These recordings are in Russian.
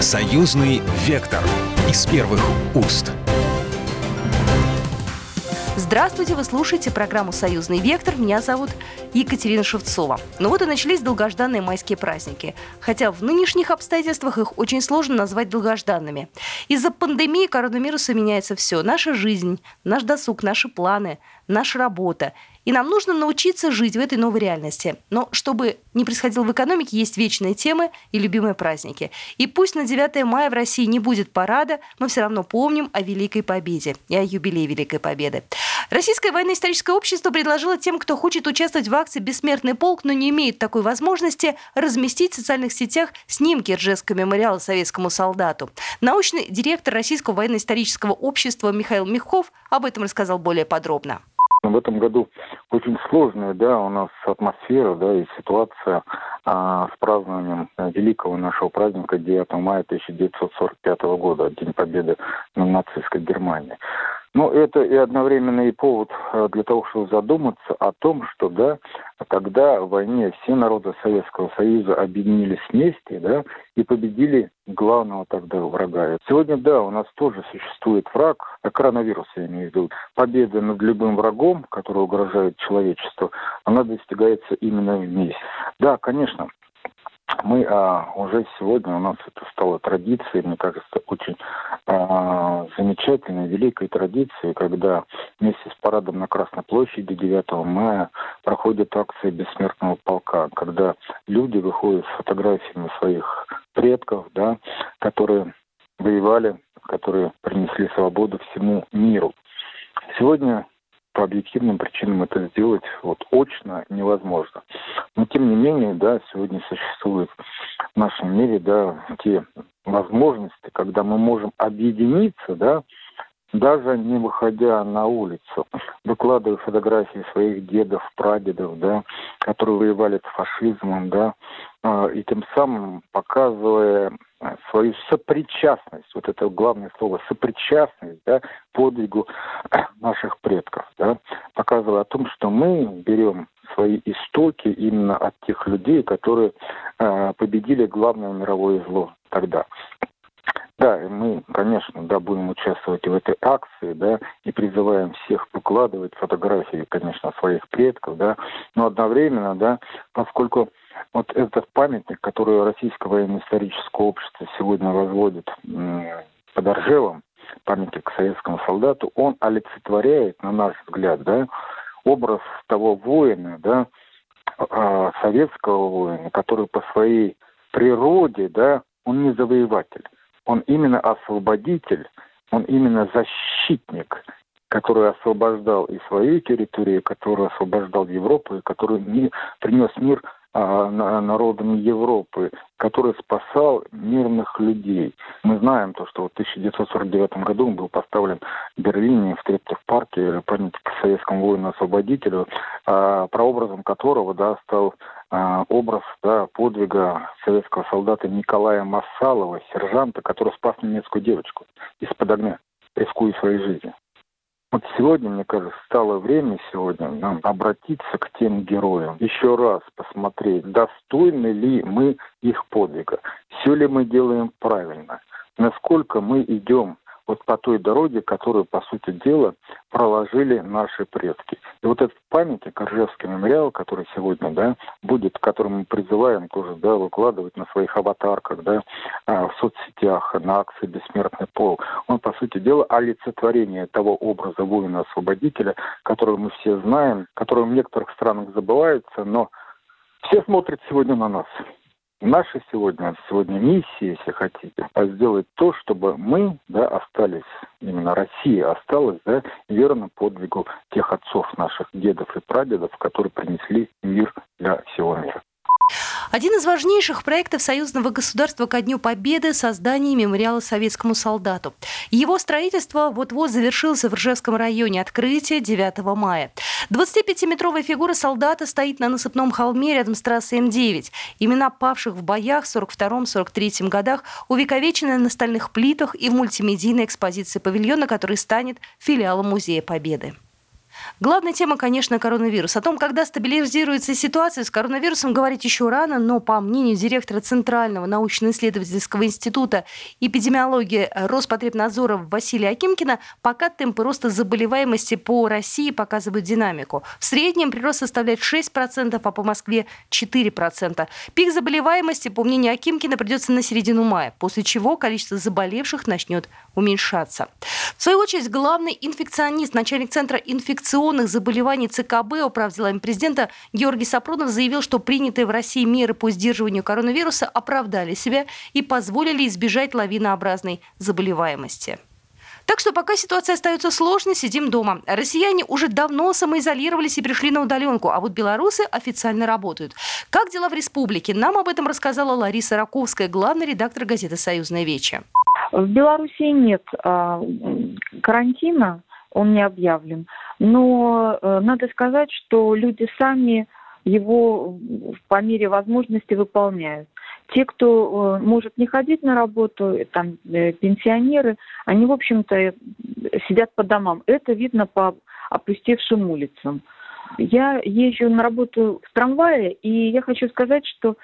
Союзный вектор из первых уст. Здравствуйте, вы слушаете программу «Союзный вектор». Меня зовут Екатерина Шевцова. Ну вот и начались долгожданные майские праздники. Хотя в нынешних обстоятельствах их очень сложно назвать долгожданными. Из-за пандемии коронавируса меняется все. Наша жизнь, наш досуг, наши планы, наша работа. И нам нужно научиться жить в этой новой реальности. Но чтобы не происходило в экономике, есть вечные темы и любимые праздники. И пусть на 9 мая в России не будет парада, мы все равно помним о Великой Победе и о юбилее Великой Победы. Российское военно-историческое общество предложило тем, кто хочет участвовать в акции «Бессмертный полк», но не имеет такой возможности, разместить в социальных сетях снимки Ржевского мемориала советскому солдату. Научный директор Российского военно-исторического общества Михаил Михов об этом рассказал более подробно. В этом году очень сложная, да, у нас атмосфера, да, и ситуация а, с празднованием великого нашего праздника 9 мая 1945 года, День Победы над нацистской Германией. Но это и одновременно и повод э, для того, чтобы задуматься о том, что, да, когда в войне все народы Советского Союза объединились вместе, да, и победили главного тогда врага. Сегодня, да, у нас тоже существует враг, а коронавирус, я имею в виду. Победа над любым врагом, который угрожает человечеству, она достигается именно вместе. Да, конечно, мы а, уже сегодня, у нас это стало традицией, мне кажется, очень а, замечательной, великой традицией, когда вместе с парадом на Красной площади 9 мая проходит акция бессмертного полка, когда люди выходят с фотографиями своих предков, да, которые воевали, которые принесли свободу всему миру. Сегодня по объективным причинам это сделать вот очно невозможно. Но тем не менее, да, сегодня существуют в нашем мире, да, те возможности, когда мы можем объединиться, да, даже не выходя на улицу, выкладывая фотографии своих дедов, прадедов, да, которые воевали с фашизмом, да, а, и тем самым показывая свою сопричастность, вот это главное слово, сопричастность да, подвигу наших предков, да, показывая о том, что мы берем свои истоки именно от тех людей, которые э, победили главное мировое зло тогда. Да, мы, конечно, да, будем участвовать в этой акции, да, и призываем всех выкладывать фотографии, конечно, своих предков, да, но одновременно, да, поскольку вот этот памятник, который Российское военно-историческое общество сегодня возводит под Оржевом, памятник советскому солдату, он олицетворяет, на наш взгляд, да, образ того воина, да, а, советского воина, который по своей природе, да, он не завоеватель, он именно освободитель, он именно защитник, который освобождал и свою территорию, который освобождал Европу, и который не, принес мир а, народами Европы, который спасал мирных людей. Мы знаем то, что в 1949 году он был поставлен в Берлине в Трептов парке памятник советскому воину-освободителю, а, прообразом которого да, стал а, образ да, подвига советского солдата Николая Массалова, сержанта, который спас немецкую девочку из-под огня, рискуя своей жизнью. Вот сегодня, мне кажется, стало время сегодня нам обратиться к тем героям, еще раз посмотреть, достойны ли мы их подвига, все ли мы делаем правильно, насколько мы идем вот по той дороге, которую, по сути дела, проложили наши предки. И вот этот памятник, Ржевский мемориал, который сегодня, да, будет, который мы призываем тоже, да, выкладывать на своих аватарках, да, а, в соцсетях, на акции «Бессмертный пол», он, по сути дела, олицетворение того образа воина-освободителя, который мы все знаем, который в некоторых странах забывается, но все смотрят сегодня на нас. Наша сегодня, сегодня миссия, если хотите, а сделать то, чтобы мы да, остались, именно Россия осталась да, верно подвигу тех отцов наших, дедов и прадедов, которые принесли мир для всего мира. Один из важнейших проектов союзного государства ко Дню Победы – создание мемориала советскому солдату. Его строительство вот-вот завершилось в Ржевском районе. Открытие 9 мая. 25-метровая фигура солдата стоит на насыпном холме рядом с трассой М9. Имена павших в боях в 42-43 годах увековечены на стальных плитах и в мультимедийной экспозиции павильона, который станет филиалом Музея Победы. Главная тема, конечно, коронавирус. О том, когда стабилизируется ситуация с коронавирусом, говорить еще рано, но по мнению директора Центрального научно-исследовательского института эпидемиологии Роспотребнадзора Василия Акимкина, пока темпы роста заболеваемости по России показывают динамику. В среднем прирост составляет 6%, а по Москве 4%. Пик заболеваемости, по мнению Акимкина, придется на середину мая, после чего количество заболевших начнет уменьшаться. В свою очередь, главный инфекционист, начальник Центра инфекционных заболеваний ЦКБ, управ делами президента Георгий Сапронов заявил, что принятые в России меры по сдерживанию коронавируса оправдали себя и позволили избежать лавинообразной заболеваемости. Так что пока ситуация остается сложной, сидим дома. Россияне уже давно самоизолировались и пришли на удаленку, а вот белорусы официально работают. Как дела в республике? Нам об этом рассказала Лариса Раковская, главный редактор газеты «Союзная вече». В Беларуси нет а, карантина, он не объявлен. Но э, надо сказать, что люди сами его по мере возможности выполняют. Те, кто э, может не ходить на работу, там э, пенсионеры, они, в общем-то, сидят по домам. Это видно по опустевшим улицам. Я езжу на работу в трамвае, и я хочу сказать, что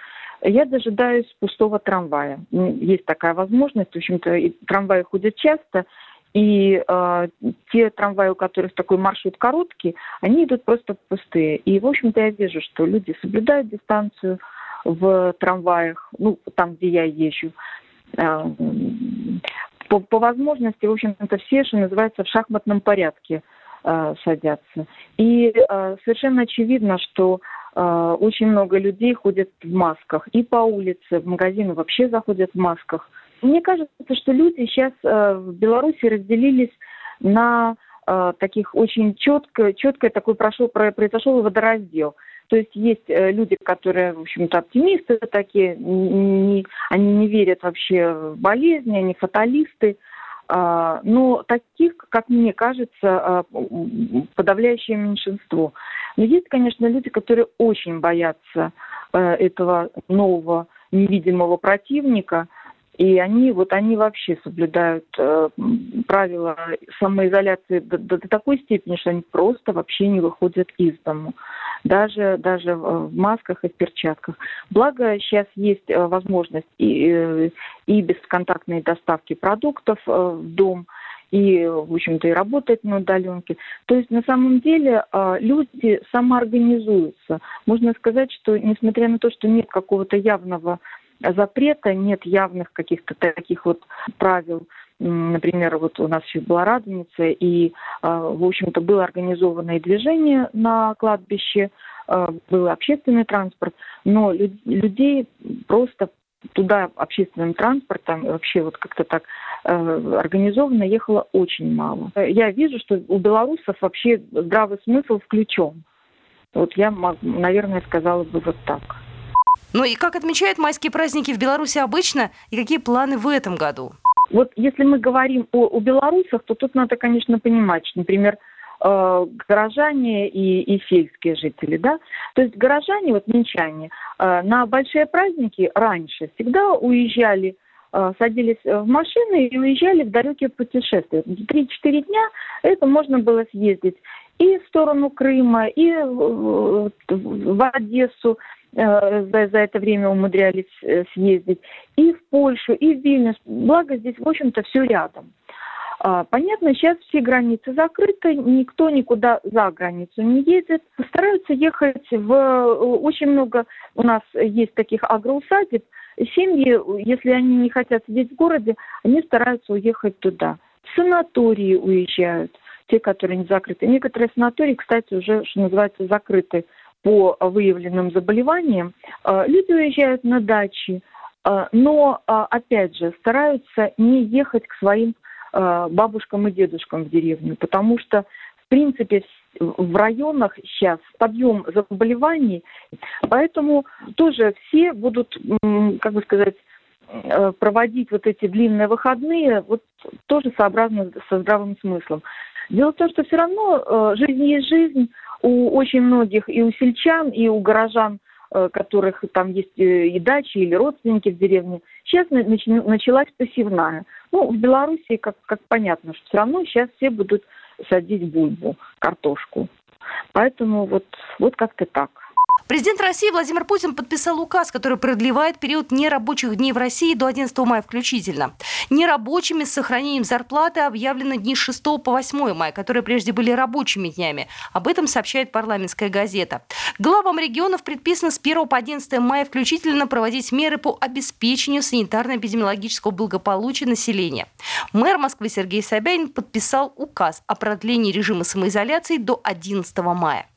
я дожидаюсь пустого трамвая. Есть такая возможность, в общем-то, трамваи ходят часто, и э, те трамваи, у которых такой маршрут короткий, они идут просто пустые. И, в общем-то, я вижу, что люди соблюдают дистанцию в трамваях, ну, там, где я езжу. Э, по, по возможности, в общем-то, все, что называется, в шахматном порядке э, садятся. И э, совершенно очевидно, что э, очень много людей ходят в масках. И по улице, в магазины вообще заходят в масках. Мне кажется, что люди сейчас э, в Беларуси разделились на э, таких очень четко, четко такой прошел, произошел водораздел. То есть есть э, люди, которые, в общем-то, оптимисты такие, не, они не верят вообще в болезни, они фаталисты. А, но таких, как мне кажется, подавляющее меньшинство. Но есть, конечно, люди, которые очень боятся этого нового невидимого противника – и они, вот они вообще соблюдают э, правила самоизоляции до, до, до такой степени, что они просто вообще не выходят из дому. Даже, даже в масках и в перчатках. Благо сейчас есть э, возможность и, э, и бесконтактной доставки продуктов э, в дом, и, в общем-то, и работать на удаленке. То есть, на самом деле, люди самоорганизуются. Можно сказать, что, несмотря на то, что нет какого-то явного запрета, нет явных каких-то таких вот правил. Например, вот у нас еще была Радоница, и, а, в общем-то, было организованное движение на кладбище, а, был общественный транспорт, но людей просто туда общественным транспортом вообще вот как-то так э, организованно ехало очень мало. Я вижу, что у белорусов вообще здравый смысл включен. Вот я, наверное, сказала бы вот так. Ну и как отмечают майские праздники в Беларуси обычно, и какие планы в этом году? Вот если мы говорим о, о белорусах, то тут надо, конечно, понимать, что, например, э, горожане и, и сельские жители, да, то есть горожане, вот минчане, э, на большие праздники раньше всегда уезжали э, садились в машины и уезжали в далекие путешествия. Три-четыре дня это можно было съездить и в сторону Крыма, и в Одессу, за, за это время умудрялись э, съездить, и в Польшу, и в Вильнюс. Благо здесь, в общем-то, все рядом. А, понятно, сейчас все границы закрыты, никто никуда за границу не едет. Стараются ехать в... Очень много у нас есть таких агроусадеб. Семьи, если они не хотят сидеть в городе, они стараются уехать туда. В санатории уезжают, те, которые не закрыты. Некоторые санатории, кстати, уже, что называется, закрыты по выявленным заболеваниям, э, люди уезжают на дачи, э, но, э, опять же, стараются не ехать к своим бабушкам и дедушкам в деревню, потому что, в принципе, в районах сейчас подъем заболеваний, поэтому тоже все будут, как бы сказать, проводить вот эти длинные выходные, вот тоже сообразно со здравым смыслом. Дело в том, что все равно жизнь есть жизнь, у очень многих и у сельчан, и у горожан, э, которых там есть э, и дачи, или родственники в деревне, сейчас началась посевная. Ну, в Беларуси, как, как понятно, что все равно сейчас все будут садить бульбу, картошку. Поэтому вот, вот как-то так. Президент России Владимир Путин подписал указ, который продлевает период нерабочих дней в России до 11 мая включительно. Нерабочими с сохранением зарплаты объявлены дни с 6 по 8 мая, которые прежде были рабочими днями. Об этом сообщает парламентская газета. Главам регионов предписано с 1 по 11 мая включительно проводить меры по обеспечению санитарно-эпидемиологического благополучия населения. Мэр Москвы Сергей Собянин подписал указ о продлении режима самоизоляции до 11 мая.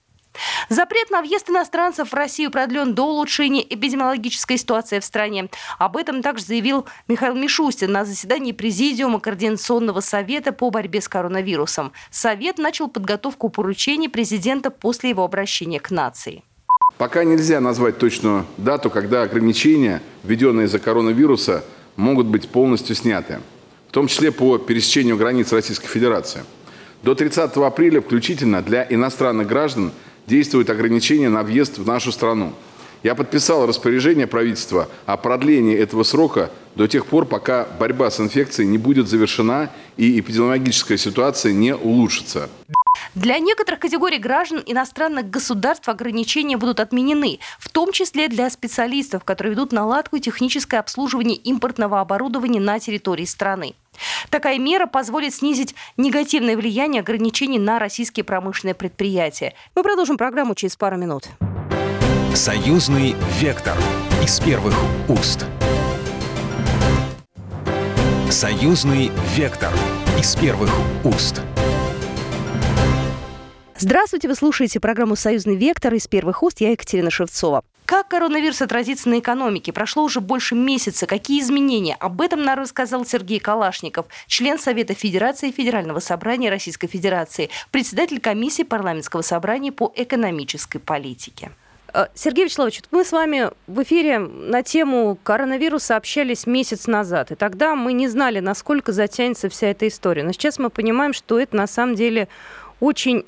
Запрет на въезд иностранцев в Россию продлен до улучшения эпидемиологической ситуации в стране. Об этом также заявил Михаил Мишустин на заседании Президиума Координационного совета по борьбе с коронавирусом. Совет начал подготовку поручений президента после его обращения к нации. Пока нельзя назвать точную дату, когда ограничения, введенные из-за коронавируса, могут быть полностью сняты, в том числе по пересечению границ Российской Федерации. До 30 апреля включительно для иностранных граждан – действуют ограничения на въезд в нашу страну. Я подписал распоряжение правительства о продлении этого срока до тех пор, пока борьба с инфекцией не будет завершена и эпидемиологическая ситуация не улучшится. Для некоторых категорий граждан иностранных государств ограничения будут отменены, в том числе для специалистов, которые ведут наладку и техническое обслуживание импортного оборудования на территории страны. Такая мера позволит снизить негативное влияние ограничений на российские промышленные предприятия. Мы продолжим программу через пару минут. Союзный вектор из первых уст. Союзный вектор из первых уст. Здравствуйте, вы слушаете программу «Союзный вектор» из первых уст. Я Екатерина Шевцова. Как коронавирус отразится на экономике? Прошло уже больше месяца. Какие изменения? Об этом нам рассказал Сергей Калашников, член Совета Федерации Федерального собрания Российской Федерации, председатель комиссии парламентского собрания по экономической политике. Э, Сергей Вячеславович, мы с вами в эфире на тему коронавируса общались месяц назад, и тогда мы не знали, насколько затянется вся эта история. Но сейчас мы понимаем, что это на самом деле очень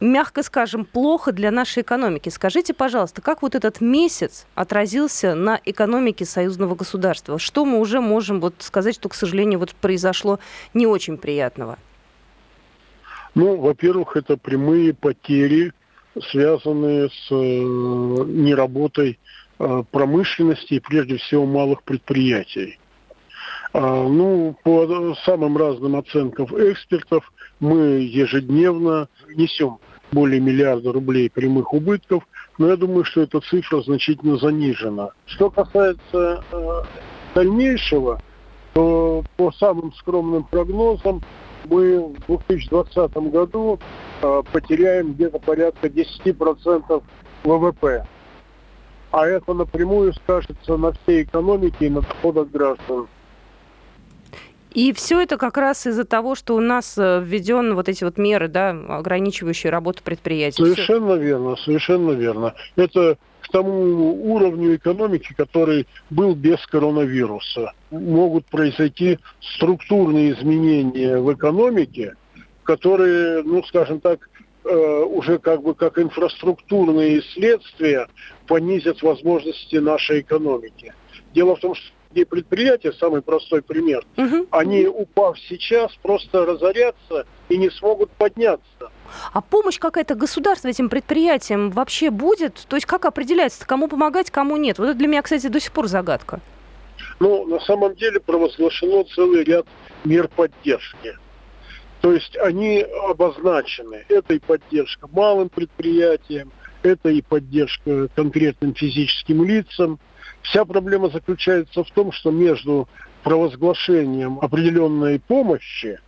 мягко скажем, плохо для нашей экономики. Скажите, пожалуйста, как вот этот месяц отразился на экономике союзного государства? Что мы уже можем вот сказать, что, к сожалению, вот произошло не очень приятного? Ну, во-первых, это прямые потери, связанные с э, неработой э, промышленности и, прежде всего, малых предприятий. А, ну, по самым разным оценкам экспертов, мы ежедневно несем более миллиарда рублей прямых убытков, но я думаю, что эта цифра значительно занижена. Что касается э, дальнейшего, то по самым скромным прогнозам мы в 2020 году э, потеряем где-то порядка 10% ВВП. А это напрямую скажется на всей экономике и на доходах граждан. И все это как раз из-за того, что у нас э, введены вот эти вот меры, да, ограничивающие работу предприятий. Совершенно все. верно, совершенно верно. Это к тому уровню экономики, который был без коронавируса. Могут произойти структурные изменения в экономике, которые, ну, скажем так, э, уже как бы как инфраструктурные следствия понизят возможности нашей экономики. Дело в том, что где предприятия, самый простой пример, угу. они, упав сейчас, просто разорятся и не смогут подняться. А помощь какая-то государства этим предприятиям вообще будет? То есть как определяется, кому помогать, кому нет? Вот это для меня, кстати, до сих пор загадка. Ну, на самом деле провозглашено целый ряд мер поддержки. То есть они обозначены. Это и поддержка малым предприятиям, это и поддержка конкретным физическим лицам – Вся проблема заключается в том, что между провозглашением определенной помощи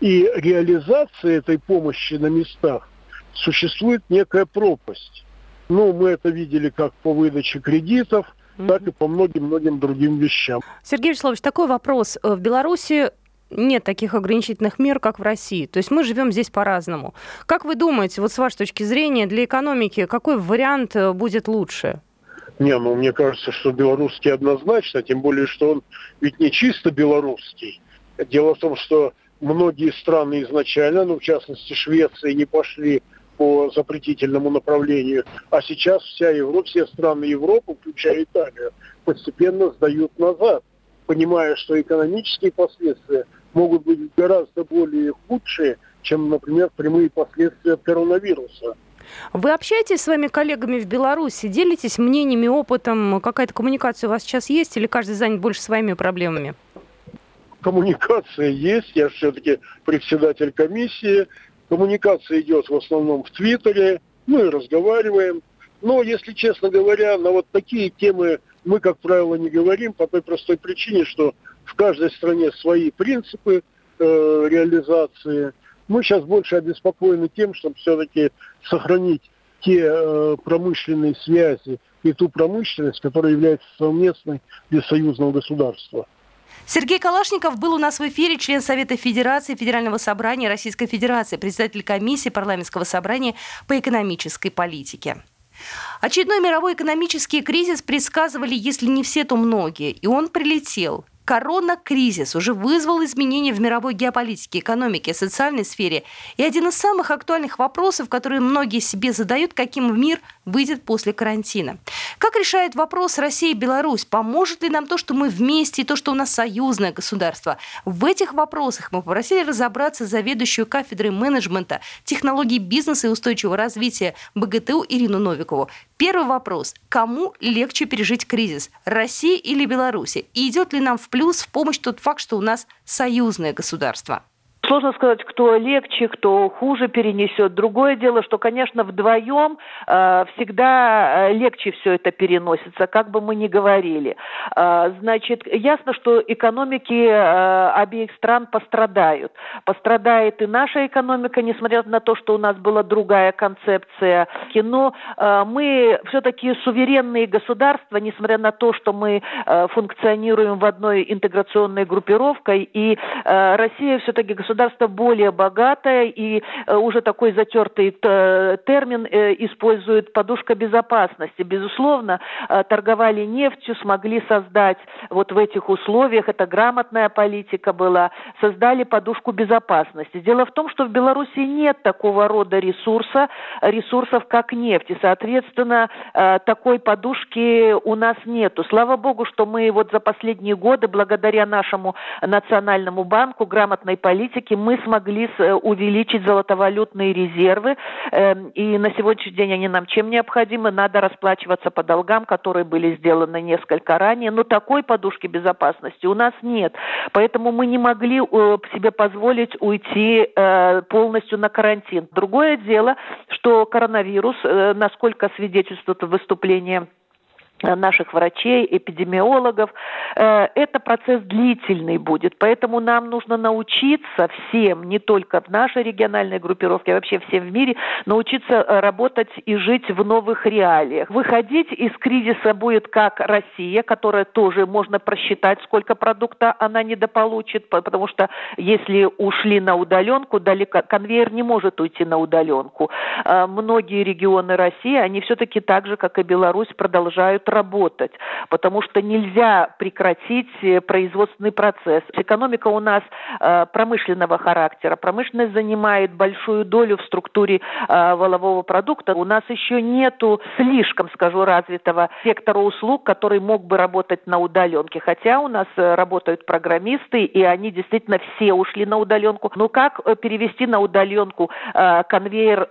и реализацией этой помощи на местах существует некая пропасть. Ну, мы это видели как по выдаче кредитов, так и по многим-многим другим вещам. Сергей Вячеславович, такой вопрос. В Беларуси нет таких ограничительных мер, как в России. То есть мы живем здесь по-разному. Как вы думаете, вот с вашей точки зрения, для экономики какой вариант э, будет лучше? Не, ну мне кажется, что белорусский однозначно, тем более, что он ведь не чисто белорусский. Дело в том, что многие страны изначально, ну в частности Швеция, не пошли по запретительному направлению, а сейчас вся Европа, все страны Европы, включая Италию, постепенно сдают назад, понимая, что экономические последствия могут быть гораздо более худшие, чем, например, прямые последствия коронавируса. Вы общаетесь с своими коллегами в Беларуси, делитесь мнениями, опытом, какая-то коммуникация у вас сейчас есть или каждый занят больше своими проблемами? Коммуникация есть, я все-таки председатель комиссии. Коммуникация идет в основном в Твиттере, мы разговариваем. Но, если честно говоря, на вот такие темы мы, как правило, не говорим по той простой причине, что в каждой стране свои принципы э, реализации – мы сейчас больше обеспокоены тем, чтобы все-таки сохранить те э, промышленные связи и ту промышленность, которая является совместной для союзного государства. Сергей Калашников был у нас в эфире, член Совета Федерации Федерального собрания Российской Федерации, председатель комиссии парламентского собрания по экономической политике. Очередной мировой экономический кризис предсказывали, если не все, то многие. И он прилетел. Корона-кризис уже вызвал изменения в мировой геополитике, экономике, социальной сфере. И один из самых актуальных вопросов, которые многие себе задают, каким мир выйдет после карантина. Как решает вопрос Россия и Беларусь? Поможет ли нам то, что мы вместе, и то, что у нас союзное государство? В этих вопросах мы попросили разобраться заведующую кафедрой менеджмента, технологий бизнеса и устойчивого развития БГТУ Ирину Новикову. Первый вопрос. Кому легче пережить кризис? России или Беларуси? И идет ли нам в плюс в помощь тот факт, что у нас союзное государство? Сложно сказать, кто легче, кто хуже перенесет. Другое дело, что, конечно, вдвоем э, всегда э, легче все это переносится, как бы мы ни говорили. Э, значит, ясно, что экономики э, обеих стран пострадают. Пострадает и наша экономика, несмотря на то, что у нас была другая концепция. Но э, мы все-таки суверенные государства, несмотря на то, что мы э, функционируем в одной интеграционной группировке, и э, Россия все-таки государство государство более богатое, и э, уже такой затертый термин э, использует подушка безопасности. Безусловно, э, торговали нефтью, смогли создать вот в этих условиях, это грамотная политика была, создали подушку безопасности. Дело в том, что в Беларуси нет такого рода ресурса, ресурсов как нефть, и, соответственно, такой подушки у нас нету. Слава богу, что мы вот за последние годы, благодаря нашему национальному банку, грамотной политике, все-таки мы смогли э, увеличить золотовалютные резервы, эм, и на сегодняшний день они нам чем необходимы? Надо расплачиваться по долгам, которые были сделаны несколько ранее, но такой подушки безопасности у нас нет. Поэтому мы не могли э, себе позволить уйти э, полностью на карантин. Другое дело, что коронавирус, насколько свидетельствует выступление наших врачей, эпидемиологов. Э, это процесс длительный будет, поэтому нам нужно научиться всем, не только в нашей региональной группировке, а вообще всем в мире, научиться э, работать и жить в новых реалиях. Выходить из кризиса будет как Россия, которая тоже можно просчитать, сколько продукта она недополучит, потому что если ушли на удаленку, далеко, конвейер не может уйти на удаленку. Многие регионы России, они все-таки так же, как и Беларусь, продолжают работать, потому что нельзя прекратить э, производственный процесс. Экономика у нас э, промышленного характера. Промышленность занимает большую долю в структуре э, волового продукта. У нас еще нету слишком, скажу, развитого сектора услуг, который мог бы работать на удаленке. Хотя у нас работают программисты, и они действительно все ушли на удаленку. Но как перевести на удаленку конвейер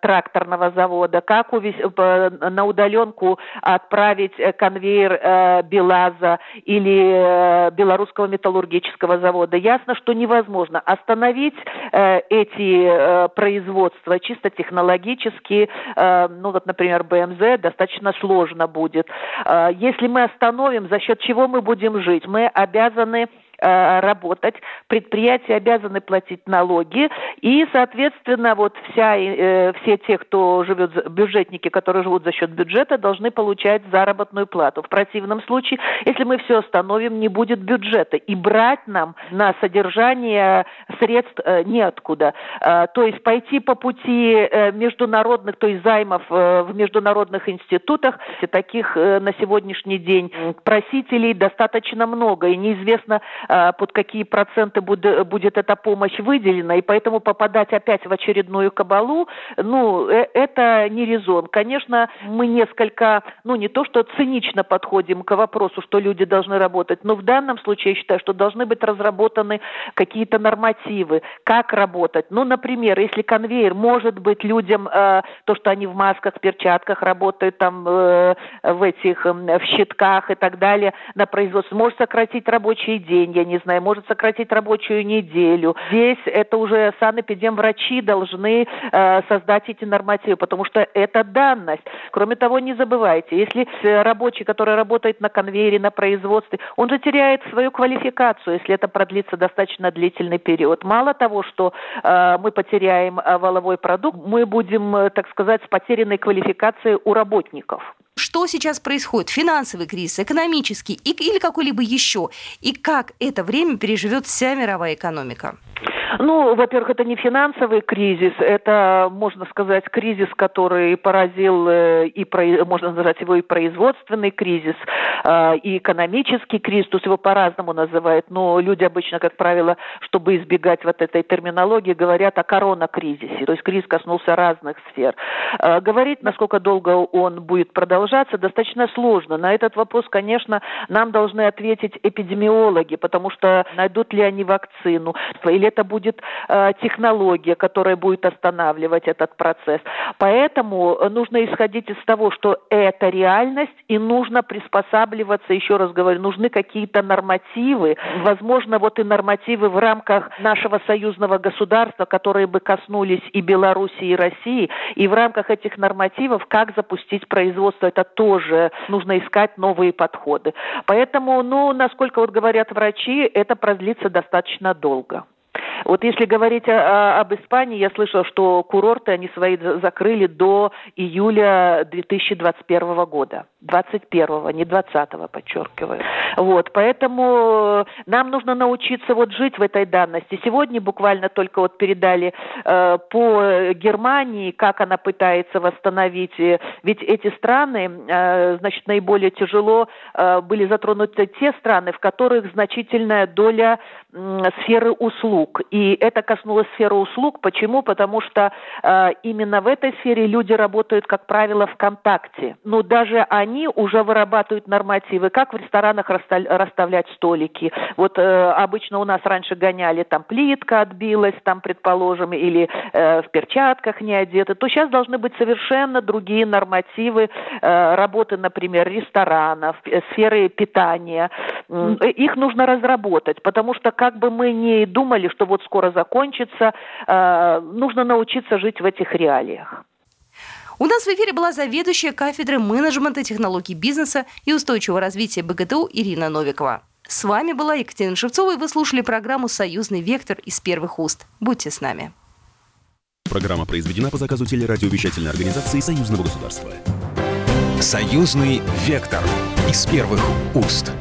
тракторного завода? Как на удаленку отправить поставить э, конвейер э, БелАЗа или э, Белорусского металлургического завода. Ясно, что невозможно остановить эти производства чисто технологически. Ну вот, например, БМЗ достаточно сложно будет. Если мы остановим, за счет чего мы будем жить? Мы обязаны работать, предприятия обязаны платить налоги, и, соответственно, вот вся, э, все те, кто живет, бюджетники, которые живут за счет бюджета, должны получать заработную плату. В противном случае, если мы все остановим, не будет бюджета, и брать нам на содержание средств э, неоткуда. Э, то есть пойти по пути э, международных, то есть займов э, в международных институтах, таких э, на сегодняшний день просителей достаточно много, и неизвестно, э, под какие проценты будет, эта помощь выделена, и поэтому попадать опять в очередную кабалу, ну, э, это не резон. Конечно, мы несколько, ну, не то что цинично подходим к вопросу, что люди должны работать, но в данном случае я считаю, что должны быть разработаны какие-то нормативы, как работать. Ну, например, если конвейер может быть людям, э, то, что они в масках, перчатках работают, там, э, в этих, в щитках и так далее, на производстве, может сократить рабочий день, я не знаю, может сократить рабочую неделю. Здесь это уже санэпидемврачи должны э, создать эти нормативы, потому что это данность. Кроме того, не забывайте, если рабочий, который работает на конвейере, на производстве, он же теряет свою квалификацию, если это продлится достаточно длительный период. Мало того, что э, мы потеряем э, валовой продукт, мы будем, э, так сказать, с потерянной квалификацией у работников. Что сейчас происходит? Финансовый кризис, экономический или какой-либо еще? И как это время переживет вся мировая экономика? Ну, во-первых, это не финансовый кризис, это, можно сказать, кризис, который поразил, э, и можно назвать его и производственный кризис, э, и экономический кризис, то есть его по-разному называют, но люди обычно, как правило, чтобы избегать вот этой терминологии, говорят о коронакризисе, то есть кризис коснулся разных сфер. Э, говорить, насколько долго он будет продолжаться, достаточно сложно. На этот вопрос, конечно, нам должны ответить эпидемиологи, потому что найдут ли они вакцину, или это будет будет э, технология, которая будет останавливать этот процесс. Поэтому нужно исходить из того, что это реальность, и нужно приспосабливаться, еще раз говорю, нужны какие-то нормативы, возможно, вот и нормативы в рамках нашего союзного государства, которые бы коснулись и Беларуси, и России, и в рамках этих нормативов, как запустить производство, это тоже нужно искать новые подходы. Поэтому, ну, насколько вот говорят врачи, это продлится достаточно долго. Вот если говорить о, об Испании, я слышала, что курорты они свои закрыли до июля 2021 года. 21-го, не 20-го, подчеркиваю. Вот, поэтому нам нужно научиться вот жить в этой данности. Сегодня буквально только вот передали э, по Германии, как она пытается восстановить. Ведь эти страны, э, значит, наиболее тяжело э, были затронуты те страны, в которых значительная доля э, сферы услуг. И это коснулось сферы услуг. Почему? Потому что э, именно в этой сфере люди работают, как правило, ВКонтакте. Но даже они уже вырабатывают нормативы, как в ресторанах расставлять столики. Вот э, обычно у нас раньше гоняли, там плитка отбилась, там, предположим, или э, в перчатках не одеты. То сейчас должны быть совершенно другие нормативы э, работы, например, ресторанов, э, сферы питания. Их нужно разработать, потому что как бы мы ни думали, что вот скоро закончится, э, нужно научиться жить в этих реалиях. У нас в эфире была заведующая кафедры менеджмента технологий бизнеса и устойчивого развития БГТУ Ирина Новикова. С вами была Екатерина Шевцова, и вы слушали программу «Союзный вектор» из первых уст. Будьте с нами. Программа произведена по заказу телерадиовещательной организации Союзного государства. «Союзный вектор» из первых уст.